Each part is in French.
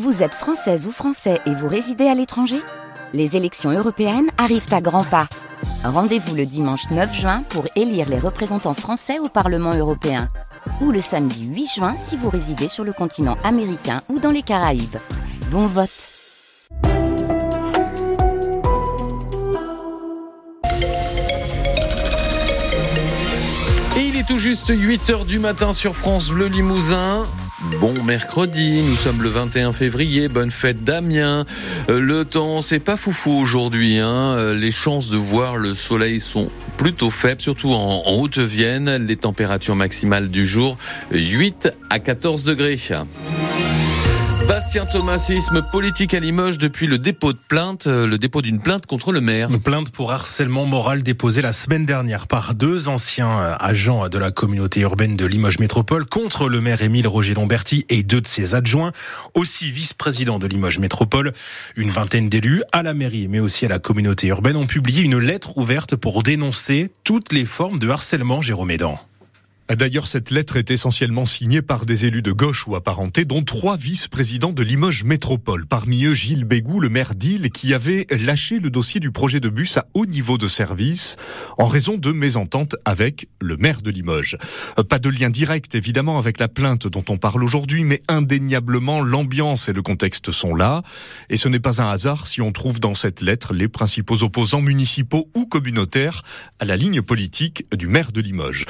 Vous êtes française ou français et vous résidez à l'étranger? Les élections européennes arrivent à grands pas. Rendez-vous le dimanche 9 juin pour élire les représentants français au Parlement européen. Ou le samedi 8 juin si vous résidez sur le continent américain ou dans les Caraïbes. Bon vote Et il est tout juste 8h du matin sur France Bleu Limousin. Bon mercredi, nous sommes le 21 février, bonne fête Damien. Euh, le temps, c'est pas foufou aujourd'hui. Hein. Euh, les chances de voir le soleil sont plutôt faibles, surtout en, en Haute-Vienne. Les températures maximales du jour, 8 à 14 degrés. Bastien Thomas, séisme politique à Limoges depuis le dépôt de plainte, euh, le dépôt d'une plainte contre le maire. Une plainte pour harcèlement moral déposée la semaine dernière par deux anciens euh, agents de la communauté urbaine de Limoges Métropole contre le maire Émile Roger Lomberti et deux de ses adjoints, aussi vice-président de Limoges Métropole. Une vingtaine d'élus à la mairie mais aussi à la communauté urbaine ont publié une lettre ouverte pour dénoncer toutes les formes de harcèlement, Jérôme Edan. D'ailleurs, cette lettre est essentiellement signée par des élus de gauche ou apparentés, dont trois vice-présidents de Limoges Métropole. Parmi eux, Gilles Bégou, le maire d'Île, qui avait lâché le dossier du projet de bus à haut niveau de service en raison de mésententes avec le maire de Limoges. Euh, pas de lien direct, évidemment, avec la plainte dont on parle aujourd'hui, mais indéniablement, l'ambiance et le contexte sont là. Et ce n'est pas un hasard si on trouve dans cette lettre les principaux opposants municipaux ou communautaires à la ligne politique du maire de Limoges.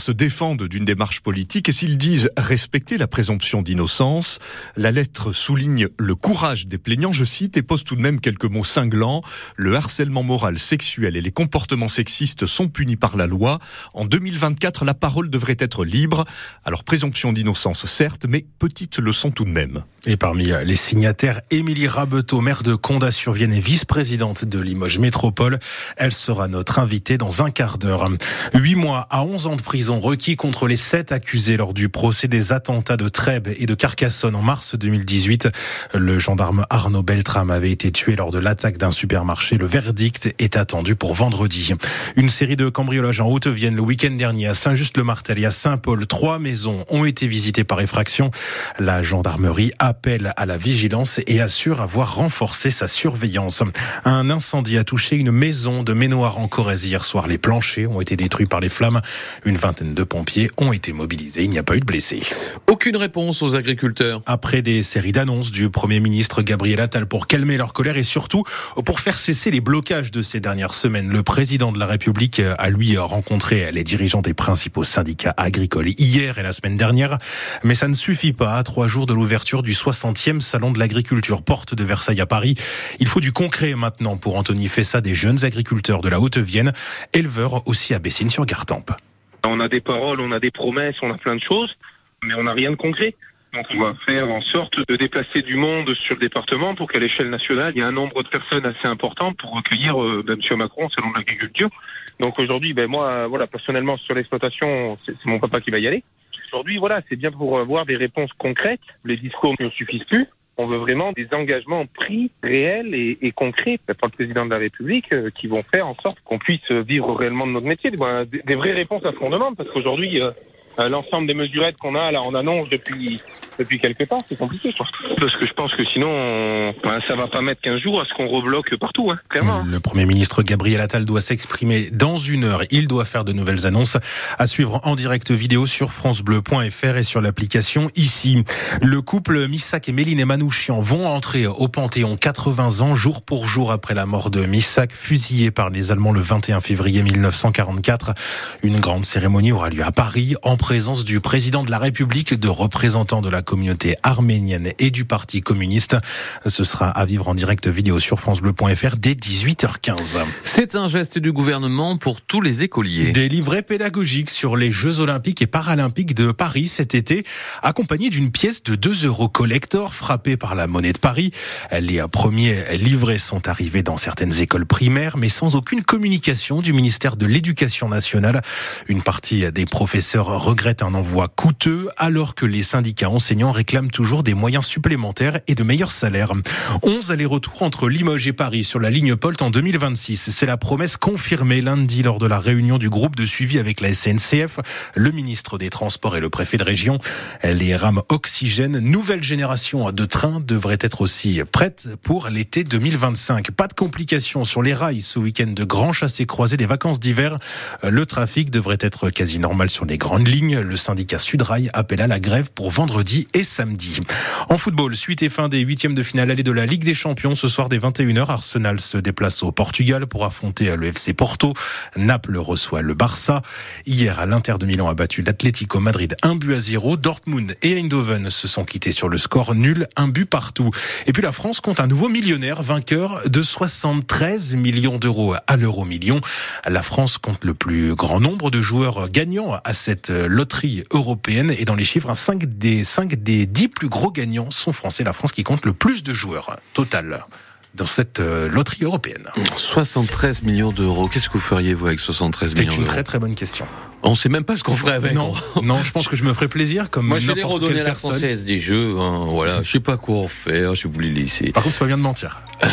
Se défendent d'une démarche politique et s'ils disent respecter la présomption d'innocence, la lettre souligne le courage des plaignants, je cite, et pose tout de même quelques mots cinglants. Le harcèlement moral, sexuel et les comportements sexistes sont punis par la loi. En 2024, la parole devrait être libre. Alors présomption d'innocence, certes, mais petite leçon tout de même. Et parmi les signataires, Émilie Rabeteau, maire de Condat-sur-Vienne et vice-présidente de Limoges Métropole. Elle sera notre invitée dans un quart d'heure. Huit mois à onze ans de prison requis contre les sept accusés lors du procès des attentats de Trèbes et de Carcassonne en mars 2018. Le gendarme Arnaud Beltrame avait été tué lors de l'attaque d'un supermarché. Le verdict est attendu pour vendredi. Une série de cambriolages en Haute-Vienne le week-end dernier à Saint-Just-le-Martel et à Saint-Paul. Trois maisons ont été visitées par effraction. La gendarmerie appelle à la vigilance et assure avoir renforcé sa surveillance. Un incendie a touché une maison de Ménoir en Corrèze hier soir. Les planchers ont été détruits par les flammes. Vingtaine de pompiers ont été mobilisés. Il n'y a pas eu de blessés. Aucune réponse aux agriculteurs. Après des séries d'annonces du Premier ministre Gabriel Attal pour calmer leur colère et surtout pour faire cesser les blocages de ces dernières semaines, le président de la République a lui rencontré les dirigeants des principaux syndicats agricoles hier et la semaine dernière. Mais ça ne suffit pas à trois jours de l'ouverture du 60e Salon de l'agriculture porte de Versailles à Paris. Il faut du concret maintenant pour Anthony Fessa, des jeunes agriculteurs de la Haute-Vienne, éleveurs aussi à Bessines-sur-Gartempe. On a des paroles, on a des promesses, on a plein de choses, mais on n'a rien de concret. Donc on va faire en sorte de déplacer du monde sur le département pour qu'à l'échelle nationale, il y ait un nombre de personnes assez important pour recueillir euh, ben, M. Macron selon l'agriculture. Donc aujourd'hui, ben moi, voilà, personnellement sur l'exploitation, c'est mon papa qui va y aller. Aujourd'hui, voilà, c'est bien pour avoir des réponses concrètes. Les discours ne suffisent plus. On veut vraiment des engagements pris réels et, et concrets par le président de la République euh, qui vont faire en sorte qu'on puisse vivre réellement de notre métier. Des, des vraies réponses à ce qu'on demande parce qu'aujourd'hui, euh, l'ensemble des mesurettes qu'on a là en annonce depuis depuis quelques temps, c'est compliqué quoi. Parce que je pense que sinon on, ben, ça va pas mettre 15 jours à ce qu'on rebloque partout, hein, clairement. Le Premier ministre Gabriel Attal doit s'exprimer dans une heure. Il doit faire de nouvelles annonces à suivre en direct vidéo sur francebleu.fr et sur l'application ici. Le couple Missak et Méline Manouchian vont entrer au Panthéon 80 ans jour pour jour après la mort de Missak, fusillé par les Allemands le 21 février 1944. Une grande cérémonie aura lieu à Paris en présence du président de la République, de représentants de la communauté arménienne et du Parti communiste. Ce sera à vivre en direct vidéo sur francebleu.fr dès 18h15. C'est un geste du gouvernement pour tous les écoliers. Des livrets pédagogiques sur les Jeux olympiques et paralympiques de Paris cet été, accompagnés d'une pièce de 2 euros collector frappée par la monnaie de Paris. Les premiers livrets sont arrivés dans certaines écoles primaires, mais sans aucune communication du ministère de l'Éducation nationale. Une partie des professeurs regrette un envoi coûteux alors que les syndicats enseignants réclament toujours des moyens supplémentaires et de meilleurs salaires. 11 allers-retours entre Limoges et Paris sur la ligne Polt en 2026. C'est la promesse confirmée lundi lors de la réunion du groupe de suivi avec la SNCF, le ministre des Transports et le préfet de région. Les rames oxygène, nouvelle génération de trains devraient être aussi prêtes pour l'été 2025. Pas de complications sur les rails ce week-end de grand chassé croisé des vacances d'hiver. Le trafic devrait être quasi normal sur les grandes lignes. Le syndicat Sudrail appelle à la grève pour vendredi et samedi. En football, suite et fin des huitièmes de finale allée de la Ligue des Champions ce soir dès 21h. Arsenal se déplace au Portugal pour affronter le FC Porto. Naples reçoit le Barça. Hier, l'Inter de Milan a battu l'Atlético Madrid un but à zéro. Dortmund et Eindhoven se sont quittés sur le score nul, un but partout. Et puis la France compte un nouveau millionnaire vainqueur de 73 millions d'euros à l'euro million. La France compte le plus grand nombre de joueurs gagnants à cette loterie européenne et dans les chiffres, 5 des 5 des 10 plus gros gagnants sont français. La France qui compte le plus de joueurs total dans cette euh, loterie européenne. 73 millions d'euros. Qu'est-ce que vous feriez, vous, avec 73 millions d'euros C'est une très très bonne question. On sait même pas ce qu'on ferait avec. Non, non, je pense que je me ferais plaisir comme Moi, je vais les redonner à la personne. française des jeux. hein, voilà, je sais pas quoi en faire. Je vous les laisser. Par contre, c'est pas bien de mentir.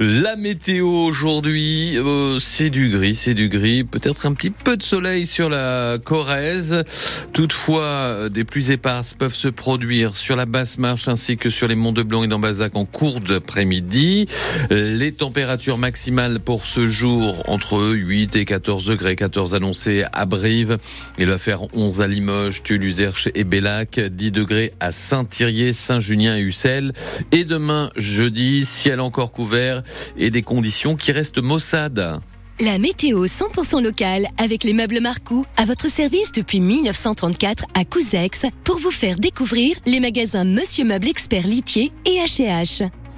La météo aujourd'hui, euh, c'est du gris, c'est du gris. Peut-être un petit peu de soleil sur la Corrèze. Toutefois, euh, des pluies éparses peuvent se produire sur la basse marche ainsi que sur les monts de Blanc et d'Ambazac en cours d'après-midi. Les températures maximales pour ce jour entre 8 et 14 degrés. 14 annoncés à Brive. Il va faire 11 à Limoges, Herche et Bellac. 10 degrés à Saint-Thirier, Saint-Junien et Ussel. Et demain, jeudi, ciel encore couvert et des conditions qui restent maussades. La météo 100% locale avec les meubles Marcou à votre service depuis 1934 à Couzex pour vous faire découvrir les magasins Monsieur Meuble Expert Litier et H&H.